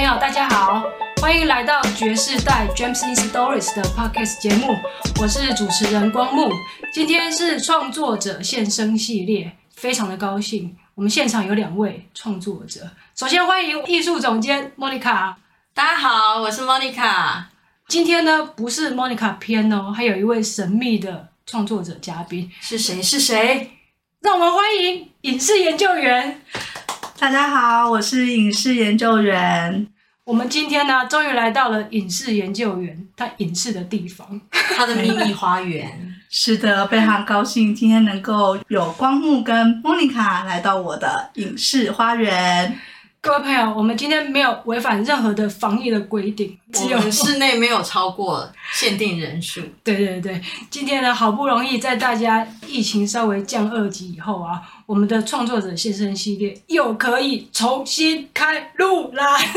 朋友，大家好，欢迎来到爵士带 James in Stories 的 Podcast 节目，我是主持人光木。今天是创作者现身系列，非常的高兴，我们现场有两位创作者。首先欢迎艺术总监 Monica，大家好，我是 Monica。今天呢，不是 Monica 篇哦，还有一位神秘的创作者嘉宾，是谁？是谁？让我们欢迎影视研究员。大家好，我是影视研究员。我们今天呢，终于来到了影视研究员他影视的地方，他的秘密花园。是的，非常高兴今天能够有光木跟莫妮卡来到我的影视花园。各位朋友，我们今天没有违反任何的防疫的规定，只有室内没有超过限定人数。对对对，今天呢，好不容易在大家疫情稍微降二级以后啊，我们的创作者先生系列又可以重新开录啦！耶！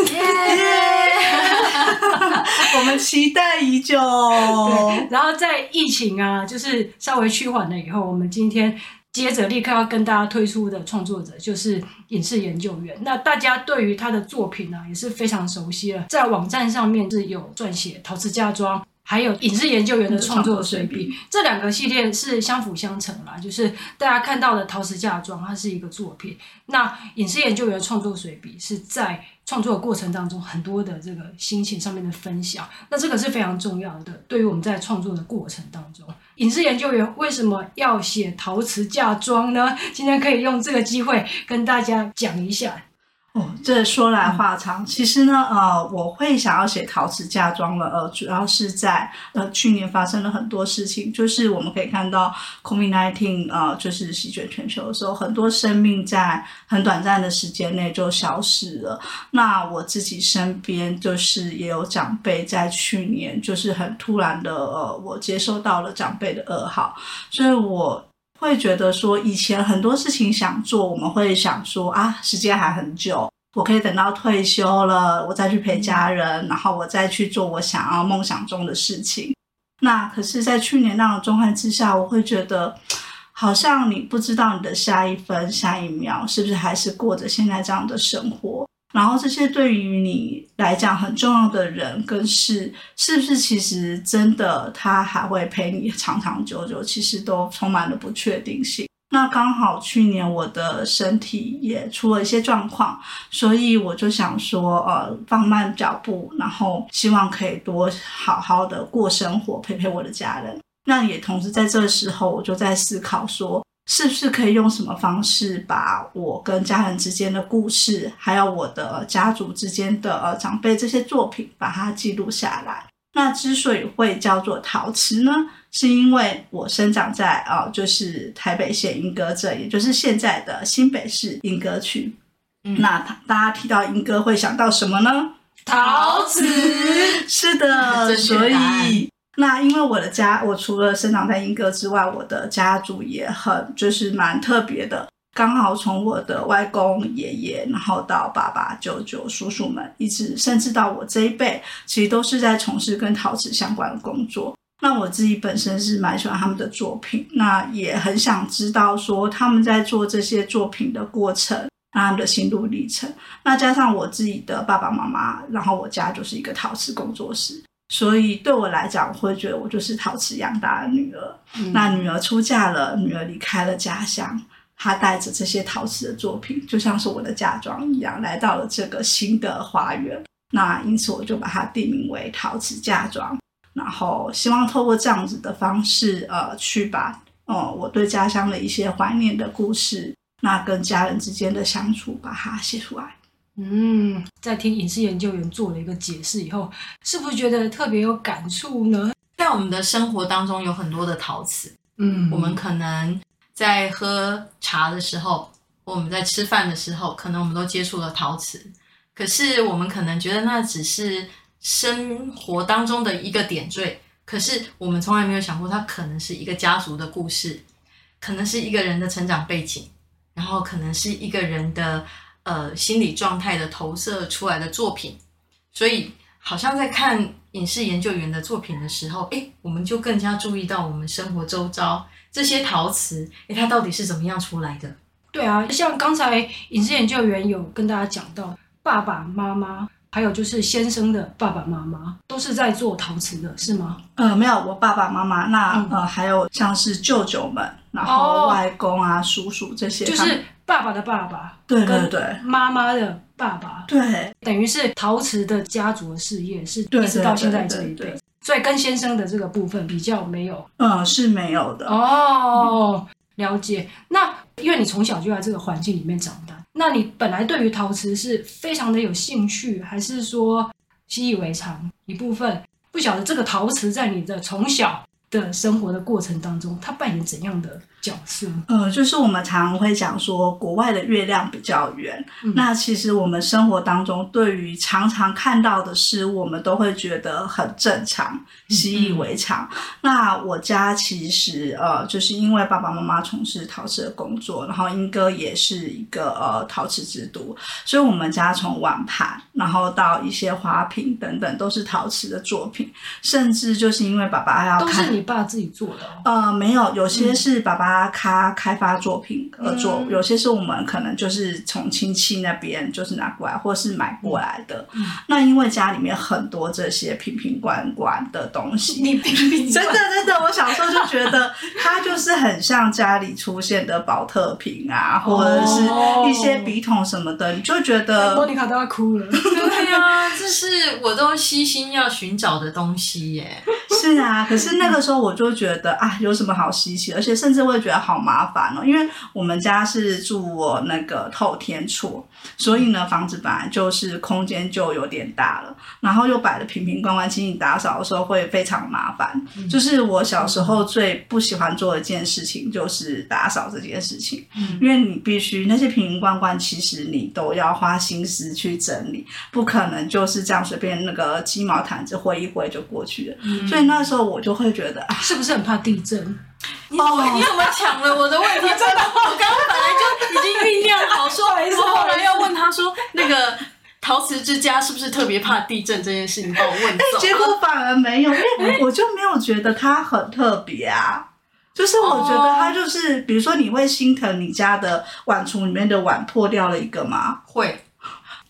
我们期待已久。对，然后在疫情啊，就是稍微趋缓了以后，我们今天。接着立刻要跟大家推出的创作者就是影视研究员。那大家对于他的作品呢、也是非常熟悉了，在网站上面是有撰写陶瓷家装，还有影视研究员的创作随笔，这两个系列是相辅相成啦。就是大家看到的陶瓷嫁妆，它是一个作品，那影视研究员的创作随笔是在。创作的过程当中，很多的这个心情上面的分享，那这个是非常重要的。对于我们在创作的过程当中，影视研究员为什么要写陶瓷嫁妆呢？今天可以用这个机会跟大家讲一下。哦，这说来话长。其实呢，呃，我会想要写陶瓷嫁妆了，呃，主要是在呃去年发生了很多事情，就是我们可以看到 COVID-19 呃，就是席卷全球的时候，很多生命在很短暂的时间内就消失了。那我自己身边就是也有长辈在去年就是很突然的，呃，我接收到了长辈的噩耗，所以我。会觉得说，以前很多事情想做，我们会想说啊，时间还很久，我可以等到退休了，我再去陪家人，然后我再去做我想要梦想中的事情。那可是，在去年那种状态之下，我会觉得，好像你不知道你的下一分、下一秒是不是还是过着现在这样的生活。然后这些对于你来讲很重要的人跟事，是不是其实真的他还会陪你长长久久？其实都充满了不确定性。那刚好去年我的身体也出了一些状况，所以我就想说，呃，放慢脚步，然后希望可以多好好的过生活，陪陪我的家人。那也同时在这个时候，我就在思考说。是不是可以用什么方式把我跟家人之间的故事，还有我的家族之间的呃长辈这些作品，把它记录下来？那之所以会叫做陶瓷呢，是因为我生长在啊、呃，就是台北县莺歌镇，也就是现在的新北市莺歌区。嗯、那大家提到莺歌会想到什么呢？陶瓷。是的，所以。那因为我的家，我除了生长在莺歌之外，我的家族也很就是蛮特别的。刚好从我的外公、爷爷，然后到爸爸、舅舅、叔叔们，一直甚至到我这一辈，其实都是在从事跟陶瓷相关的工作。那我自己本身是蛮喜欢他们的作品，那也很想知道说他们在做这些作品的过程，他们的心路历程。那加上我自己的爸爸妈妈，然后我家就是一个陶瓷工作室。所以对我来讲，我会觉得我就是陶瓷养大的女儿。嗯、那女儿出嫁了，女儿离开了家乡，她带着这些陶瓷的作品，就像是我的嫁妆一样，来到了这个新的花园。那因此，我就把它定名为陶瓷嫁妆。然后，希望透过这样子的方式，呃，去把呃我对家乡的一些怀念的故事，那跟家人之间的相处，把它写出来。嗯，在听影视研究员做了一个解释以后，是不是觉得特别有感触呢？在我们的生活当中有很多的陶瓷，嗯，我们可能在喝茶的时候，我们在吃饭的时候，可能我们都接触了陶瓷。可是我们可能觉得那只是生活当中的一个点缀，可是我们从来没有想过，它可能是一个家族的故事，可能是一个人的成长背景，然后可能是一个人的。呃，心理状态的投射出来的作品，所以好像在看影视研究员的作品的时候，诶，我们就更加注意到我们生活周遭这些陶瓷，诶，它到底是怎么样出来的？对啊，像刚才影视研究员有跟大家讲到，爸爸妈妈还有就是先生的爸爸妈妈都是在做陶瓷的，是吗？呃，没有，我爸爸妈妈，那、嗯、呃还有像是舅舅们，然后外公啊、哦、叔叔这些，就是爸爸的爸爸，对对对，妈妈的爸爸，对，等于是陶瓷的家族的事业是一直到现在这一辈，所以跟先生的这个部分比较没有，嗯，是没有的哦。了解，那因为你从小就在这个环境里面长大。那你本来对于陶瓷是非常的有兴趣，还是说习以为常一部分？不晓得这个陶瓷在你的从小的生活的过程当中，他扮演怎样的角色？呃，就是我们常常会讲说，国外的月亮比较圆。嗯。那其实我们生活当中对于常常看到的事物，我们都会觉得很正常，习以为常。嗯。那我家其实呃，就是因为爸爸妈妈从事陶瓷的工作，然后英哥也是一个呃陶瓷之都，所以我们家从碗盘，然后到一些花瓶等等，都是陶瓷的作品。甚至就是因为爸爸要看。爸自己做的？呃，没有，有些是爸爸他开发作品而做，嗯，有些是我们可能就是从亲戚那边就是拿过来，或是买过来的。嗯，那因为家里面很多这些瓶瓶罐罐的东西，你瓶瓶 真的真的，我小时候就觉得它就是很像家里出现的保特瓶啊，或者是一些笔筒什么的，你就觉得莫妮卡都要哭了。对呀，这是我都悉心要寻找的东西耶。是啊，可是那个时候我就觉得啊，有什么好稀奇？而且甚至会觉得好麻烦哦，因为我们家是住我那个透天厝，所以呢，房子本来就是空间就有点大了，然后又摆的瓶瓶罐罐，请你打扫的时候会非常麻烦。嗯。就是我小时候最不喜欢做的一件事情，就是打扫这件事情。嗯。因为你必须那些瓶瓶罐罐，其实你都要花心思去整理，不可能就是这样随便那个鸡毛毯子挥一挥就过去了。嗯。所以那时候我就会觉得，啊，是不是很怕地震？哦，你怎么抢了我的问题？真的，我刚刚本来就已经酝酿好说，我后来要问他说，那个陶瓷之家是不是特别怕地震这件事？情帮我问走，结果反而没有，因为 我就没有觉得它很特别啊。就是我觉得它就是，比如说你会心疼你家的碗橱里面的碗破掉了一个吗？会。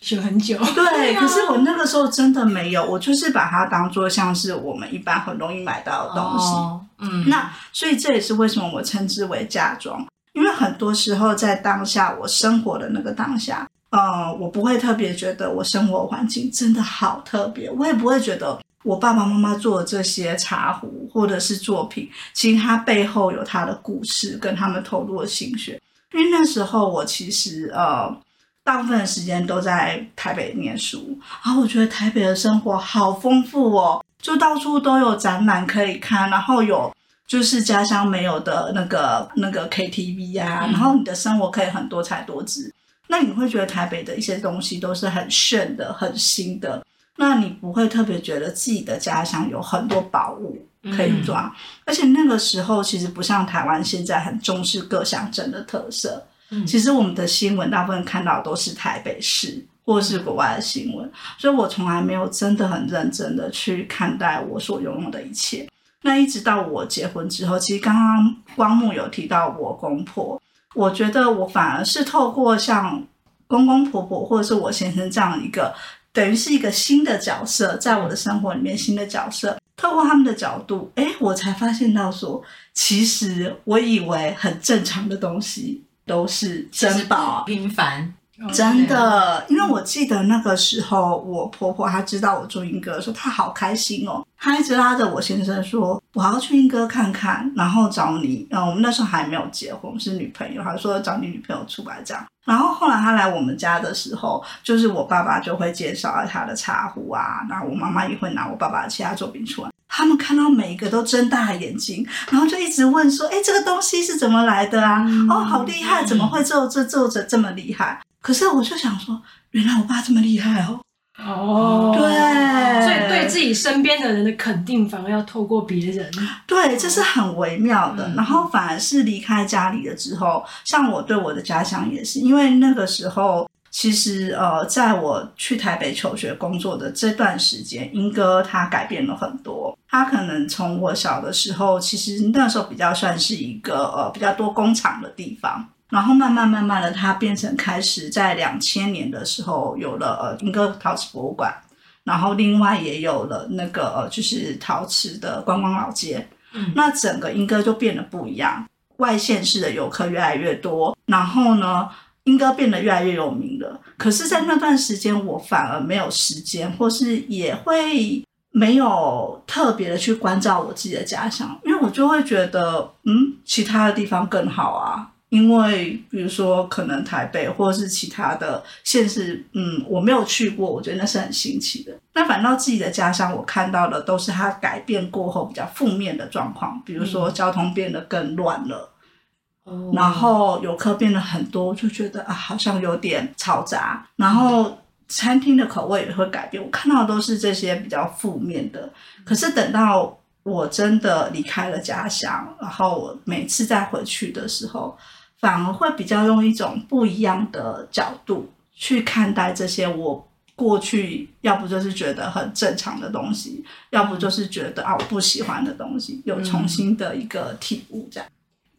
学很久，对，可是我那个时候真的没有，我就是把它当做像是我们一般很容易买到的东西，哦、嗯，那所以这也是为什么我称之为嫁妆，因为很多时候在当下我生活的那个当下，呃，我不会特别觉得我生活环境真的好特别，我也不会觉得我爸爸妈妈做的这些茶壶或者是作品，其实它背后有它的故事跟他们投入的心血，因为那时候我其实呃。大部分的时间都在台北念书，然后我觉得台北的生活好丰富哦，就到处都有展览可以看，然后有就是家乡没有的那个那个 KTV 啊，然后你的生活可以很多彩多姿。那你会觉得台北的一些东西都是很炫的、很新的，那你不会特别觉得自己的家乡有很多宝物可以抓，而且那个时候其实不像台湾现在很重视各乡镇的特色。其实我们的新闻大部分看到都是台北市或是国外的新闻，所以我从来没有真的很认真的去看待我所拥有的一切。那一直到我结婚之后，其实刚刚光木有提到我公婆，我觉得我反而是透过像公公婆婆或者是我先生这样一个，等于是一个新的角色，在我的生活里面新的角色，透过他们的角度，诶，我才发现到说，其实我以为很正常的东西。都是珍宝，平凡，真的。因为我记得那个时候，我婆婆她知道我做莺歌，说她好开心哦，她一直拉着我先生说，我要去英哥看看，然后找你。嗯，我们那时候还没有结婚，是女朋友，她说找你女朋友出来这样。然后后来她来我们家的时候，就是我爸爸就会介绍他的茶壶啊，然后我妈妈也会拿我爸爸的其他作品出来。他们看到每一个都睁大眼睛，然后就一直问说：“哎，这个东西是怎么来的啊？嗯、哦，好厉害！怎么会做这做着这么厉害？”可是我就想说，原来我爸这么厉害哦。哦，对，所以对自己身边的人的肯定，反而要透过别人。对，这是很微妙的。嗯、然后反而是离开家里了之后，像我对我的家乡也是，因为那个时候。其实，呃，在我去台北求学工作的这段时间，莺歌它改变了很多。他可能从我小的时候，其实那时候比较算是一个呃比较多工厂的地方。然后慢慢慢慢的，它变成开始在两千年的时候有了呃莺歌陶瓷博物馆，然后另外也有了那个呃就是陶瓷的观光老街。嗯，那整个莺歌就变得不一样，外县市的游客越来越多，然后呢，莺歌变得越来越有名了。可是，在那段时间，我反而没有时间，或是也会没有特别的去关照我自己的家乡，因为我就会觉得，嗯，其他的地方更好啊。因为比如说，可能台北或者是其他的县市，嗯，我没有去过，我觉得那是很新奇的。那反倒自己的家乡，我看到的都是它改变过后比较负面的状况，比如说交通变得更乱了，嗯、然后游客变得很多，就觉得啊，好像有点嘈杂。然后餐厅的口味也会改变，我看到的都是这些比较负面的。可是等到我真的离开了家乡，然后我每次再回去的时候，反而会比较用一种不一样的角度去看待这些我过去要不就是觉得很正常的东西，要不就是觉得啊我不喜欢的东西，有重新的一个体悟。这样，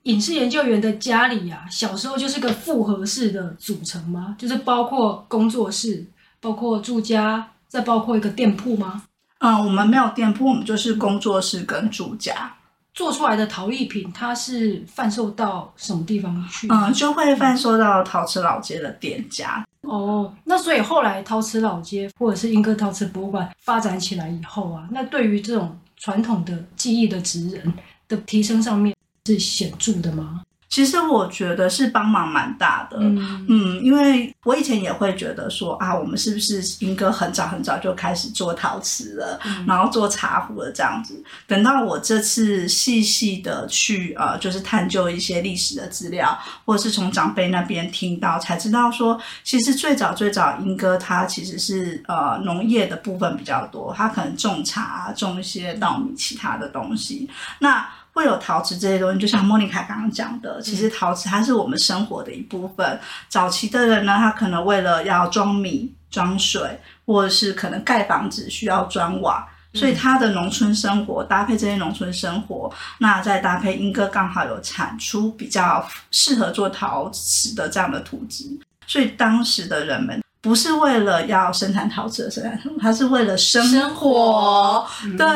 隐世研究员的家里啊，小时候就是个复合式的组成吗？就是包括工作室，包括住家，再包括一个店铺吗？嗯，我们没有店铺，我们就是工作室跟住家。做出来的陶艺品，它是贩售到什么地方去？嗯，就会贩售到陶瓷老街的店家。哦，那所以后来陶瓷老街或者是英歌陶瓷博物馆发展起来以后啊，那对于这种传统的技艺的职人的提升上面是显著的吗？其实我觉得是帮忙蛮大的，嗯，嗯，因为我以前也会觉得说啊，我们是不是英哥很早很早就开始做陶瓷了，嗯、然后做茶壶了这样子。等到我这次细细的去呃，就是探究一些历史的资料，或者是从长辈那边听到，才知道说，其实最早最早英哥他其实是呃农业的部分比较多，他可能种茶、种一些稻米、其他的东西。那会有陶瓷这些东西，就像莫妮卡刚刚讲的，其实陶瓷它是我们生活的一部分。早期的人呢，他可能为了要装米、装水，或者是可能盖房子需要砖瓦，所以他的农村生活搭配这些农村生活，那再搭配英歌刚好有产出比较适合做陶瓷的这样的土质，所以当时的人们。不是为了要生产陶瓷的生产，它是为了生活。生活对，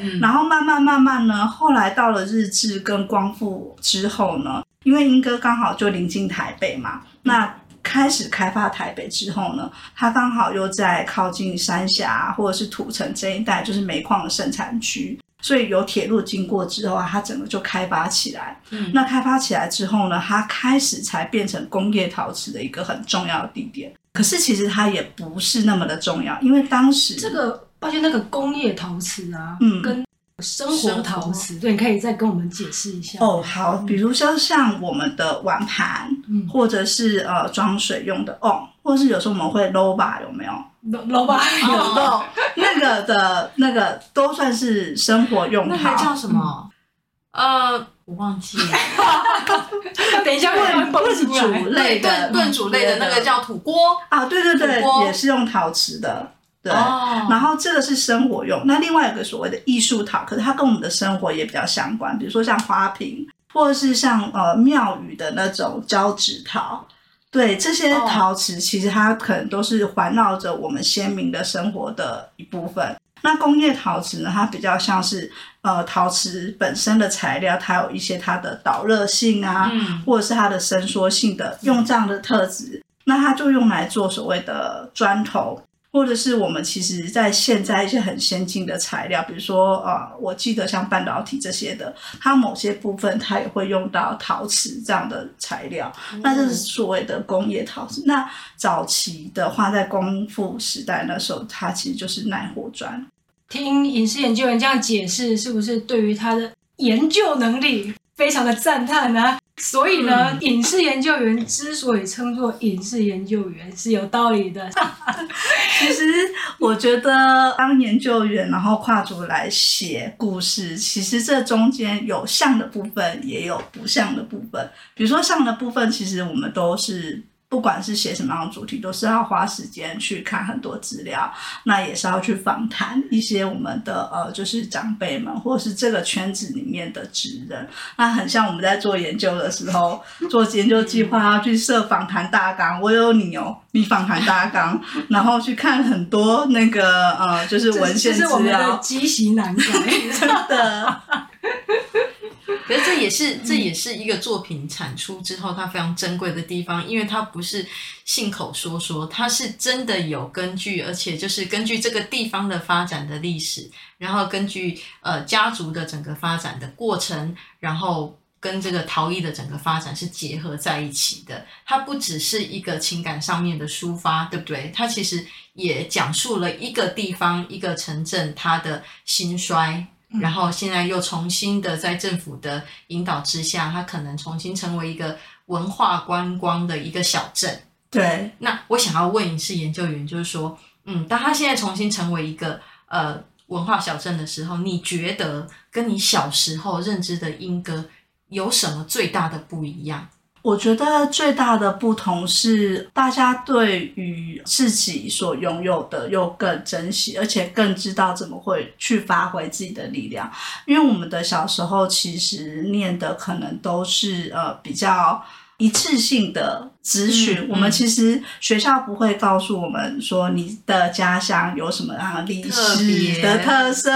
嗯、然后慢慢慢慢呢，后来到了日治跟光复之后呢，因为英哥刚好就临近台北嘛，那开始开发台北之后呢，它刚好又在靠近三峡或者是土城这一带，就是煤矿的生产区，所以有铁路经过之后啊，它整个就开发起来。嗯，那开发起来之后呢，它开始才变成工业陶瓷的一个很重要的地点。可是其实它也不是那么的重要，因为当时这个抱歉，那个工业陶瓷啊，嗯，跟生活陶瓷，活对，你可以再跟我们解释一下。哦，好，比如说像我们的碗盘，嗯，或者是呃装水用的瓮，或者是有时候我们会卤吧，有没有？卤卤吧有的，那个的，那个都算是生活用的。那还叫什么？呃。我忘记了，等一下炖炖煮类的炖煮类的那个叫土锅啊，对对对，也是用陶瓷的，对。然后这个是生活用，那另外有个所谓的艺术陶，可是它跟我们的生活也比较相关，比如说像花瓶，或者是像呃庙宇的那种交趾陶，对，这些陶瓷其实它可能都是环绕着我们鲜明的生活的一部分。那工业陶瓷呢，它比较像是。呃，陶瓷本身的材料，它有一些它的导热性啊，嗯、或者是它的伸缩性的，用这样的特质，那它就用来做所谓的砖头，或者是我们其实在现在一些很先进的材料，比如说呃，我记得像半导体这些的，它某些部分它也会用到陶瓷这样的材料，嗯、那就是所谓的工业陶瓷。那早期的话，在光复时代那时候，它其实就是耐火砖。听影视研究员这样解释，是不是对于他的研究能力非常的赞叹呢？所以呢，嗯、隐世研究员之所以称作影视研究员是有道理的。其实我觉得当研究员，然后跨足来写故事，其实这中间有像的部分，也有不像的部分。比如说像的部分，其实我们都是不管是写什么样的主题，都是要花时间去看很多资料，那也是要去访谈一些我们的呃，就是长辈们，或者是这个圈子里面的职人。那很像我们在做研究的时候，做研究计划要去设访谈大纲，我有你哦，你访谈大纲，然后去看很多那个呃，就是文献资料，积习难改，真的。也是这也是一个作品产出之后它非常珍贵的地方，因为它不是信口说说，它是真的有根据，而且就是根据这个地方的发展的历史，然后根据呃家族的整个发展的过程，然后跟这个陶艺的整个发展是结合在一起的。它不只是一个情感上面的抒发，对不对？它其实也讲述了一个地方一个城镇它的兴衰。然后现在又重新的在政府的引导之下，它可能重新成为一个文化观光的一个小镇。对，那我想要问一次研究员，就是说，嗯，当他现在重新成为一个呃文化小镇的时候，你觉得跟你小时候认知的莺歌有什么最大的不一样？我觉得最大的不同是，大家对于自己所拥有的又更珍惜，而且更知道怎么会去发挥自己的力量。因为我们的小时候其实念的可能都是呃比较。一次性的咨询，我们其实学校不会告诉我们说你的家乡有什么样的历史的特色，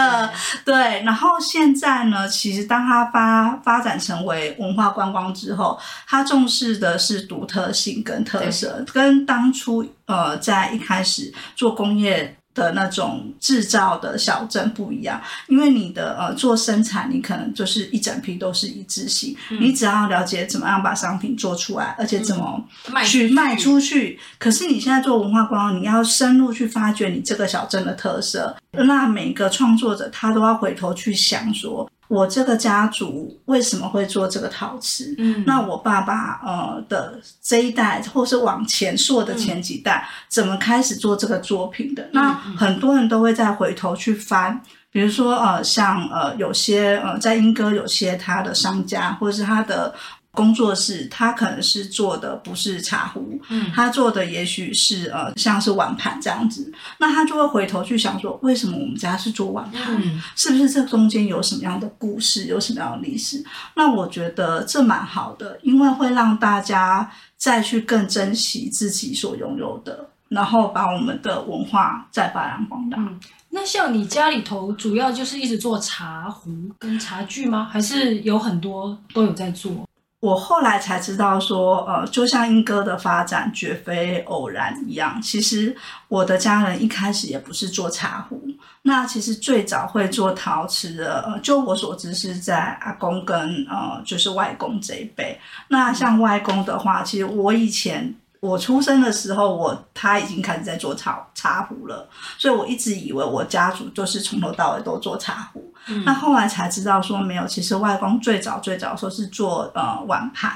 对，对。然后现在呢，其实当它发发展成为文化观光之后，它重视的是独特性跟特色，跟当初呃在一开始做工业。的那种制造的小镇不一样，因为你的呃做生产，你可能就是一整批都是一致性，嗯、你只要了解怎么样把商品做出来，而且怎么去卖出去。可是你现在做文化观光，你要深入去发掘你这个小镇的特色，那每个创作者他都要回头去想说。我这个家族为什么会做这个陶瓷？嗯，那我爸爸呃的这一代，或是往前溯的前几代，嗯、怎么开始做这个作品的？嗯、那很多人都会再回头去翻，比如说呃，像呃有些呃在英歌有些他的商家，或者是他的。工作室，他可能是做的不是茶壶，嗯，他做的也许是呃，像是碗盘这样子，那他就会回头去想说，为什么我们家是做碗盘？嗯，是不是这中间有什么样的故事，有什么样的历史？那我觉得这蛮好的，因为会让大家再去更珍惜自己所拥有的，然后把我们的文化再发扬光大。嗯，那像你家里头主要就是一直做茶壶跟茶具吗？还是有很多都有在做？我后来才知道说，呃，就像英歌的发展绝非偶然一样。其实我的家人一开始也不是做茶壶，那其实最早会做陶瓷的，呃，就我所知是在阿公跟呃，就是外公这一辈。那像外公的话，其实我以前。我出生的时候，我他已经开始在做茶茶壶了，所以我一直以为我家族就是从头到尾都做茶壶。嗯、那后来才知道说没有，其实外公最早最早说是做呃碗盘，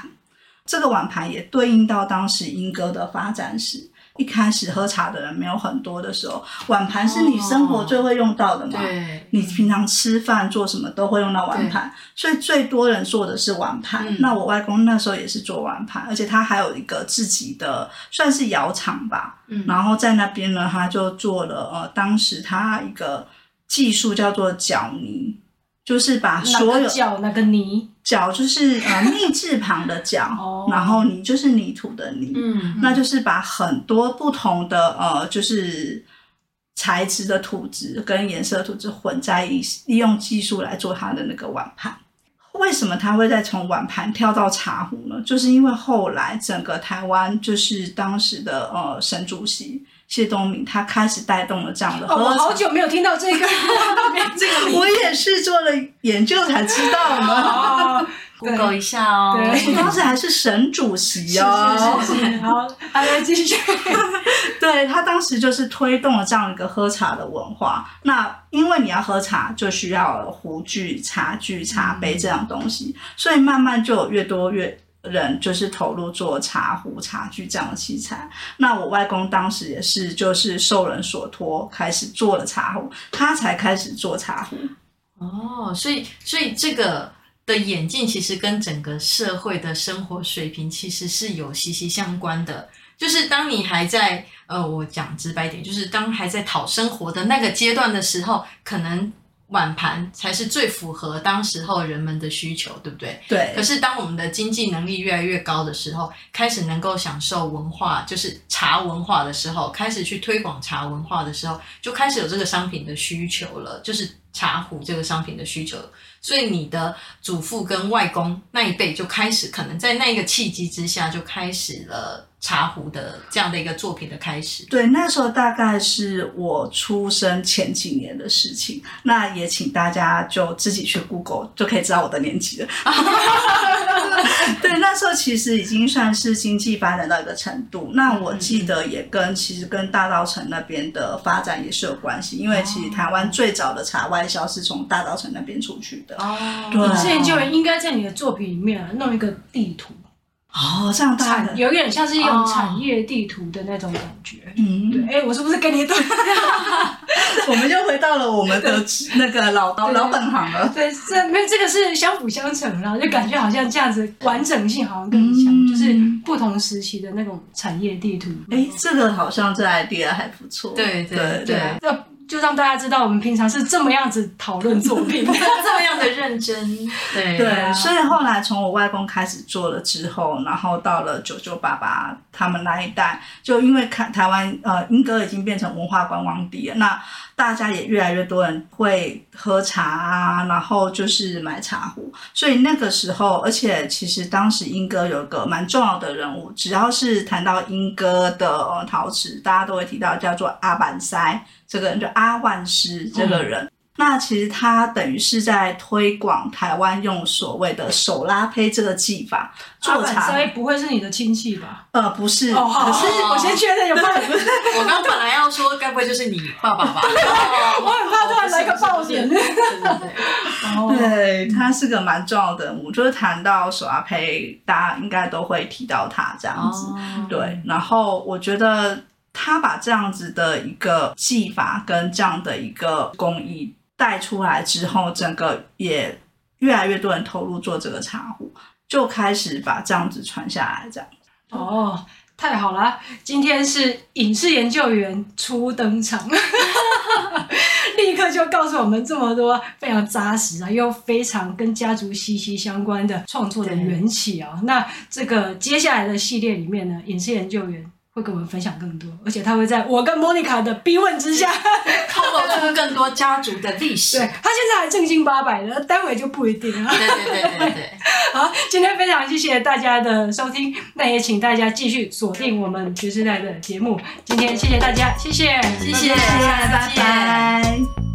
这个碗盘也对应到当时英歌的发展史。一开始喝茶的人没有很多的时候，碗盘是你生活最会用到的嘛？你平常吃饭做什么都会用到碗盘，所以最多人做的是碗盘。嗯、那我外公那时候也是做碗盘，而且他还有一个自己的算是窑厂吧。嗯，然后在那边呢，他就做了呃，当时他一个技术叫做搅泥。就是把所有搅那个泥，脚就是呃 密字旁的搅，然后泥就是泥土的泥，嗯，那就是把很多不同的呃就是材质的土质跟颜色土质混在一起，利用技术来做它的那个碗盘。为什么他会再从碗盘跳到茶壶呢？就是因为后来整个台湾就是当时的呃沈主席。谢东明他开始带动了这样的喝茶。哦，我好久没有听到这个，这个我也是做了研究才知道呢。Google 一下哦，对，当时还是省主席哦。是是是是，好，来继续。对，他当时就是推动了这样一个喝茶的文化。那因为你要喝茶，就需要壶具、茶具、茶杯这样东西，嗯、所以慢慢就有越多越。人就是投入做茶壶、茶具这样的器材。那我外公当时也是，就是受人所托，开始做了茶壶，他才开始做茶壶。哦，所以，所以这个的演进其实跟整个社会的生活水平其实是有息息相关的。就是当你还在呃，我讲直白点，就是当还在讨生活的那个阶段的时候，可能。碗盘才是最符合当时候人们的需求，对不对？对。可是当我们的经济能力越来越高的时候，开始能够享受文化，就是茶文化的时候，开始去推广茶文化的时候，就开始有这个商品的需求了，就是茶壶这个商品的需求。所以你的祖父跟外公那一辈就开始，可能在那个契机之下，就开始了。茶壶的这样的一个作品的开始，对，那时候大概是我出生前几年的事情。那也请大家就自己去 Google 就可以知道我的年纪了。对，那时候其实已经算是经济发展到一个程度。那我记得也跟其实跟大稻城那边的发展也是有关系，因为其实台湾最早的茶外销是从大稻城那边出去的。哦，对，之前就应该在你的作品里面弄一个地图。哦，这样大的有点像是一种产业地图的那种感觉。嗯，对。哎、欸，我是不是跟你对？我们就回到了我们的那个老老老本行了。对，这没这个是相辅相成，然后就感觉好像这样子完整性好像更强，嗯、就是不同时期的那种产业地图。哎、欸，这个好像在 idea 还不错。对对对。对对就让大家知道，我们平常是这么样子讨论作品，这么样的认真。对对，啊、所以后来从我外公开始做了之后，然后到了九九爸爸他们那一代，就因为看台湾呃英歌已经变成文化观光地了，那大家也越来越多人会喝茶啊，然后就是买茶壶，所以那个时候，而且其实当时英哥有个蛮重要的人物，只要是谈到英哥的陶瓷，大家都会提到叫做阿板塞。这个人就阿万斯这个人，那其实他等于是在推广台湾用所谓的手拉胚这个技法做茶。阿万师不会是你的亲戚吧？呃，不是。哦，好，可是我先确认有没有。我刚本来要说，该不会就是你爸爸吧？我很怕突然来个爆点。对。他是个蛮重要的人物，就是谈到手拉胚，大家应该都会提到他这样子。哦、对，然后我觉得。他把这样子的一个技法跟这样的一个工艺带出来之后，整个也越来越多人投入做这个茶壶，就开始把这样子传下来，这样。哦，太好了！今天是影视研究员初登场，立刻就告诉我们这么多非常扎实啊，又非常跟家族息息相关的创作的缘起啊。那这个接下来的系列里面呢，影视研究员。会跟我们分享更多，而且他会在我跟莫妮卡的逼问之下，透露出更多家族的历史。对，他现在还正经八百的，待会就不一定了。对对对对对。好，今天非常谢谢大家的收听，那也请大家继续锁定我们爵士代的节目。今天谢谢大家，谢谢，谢谢，拜拜。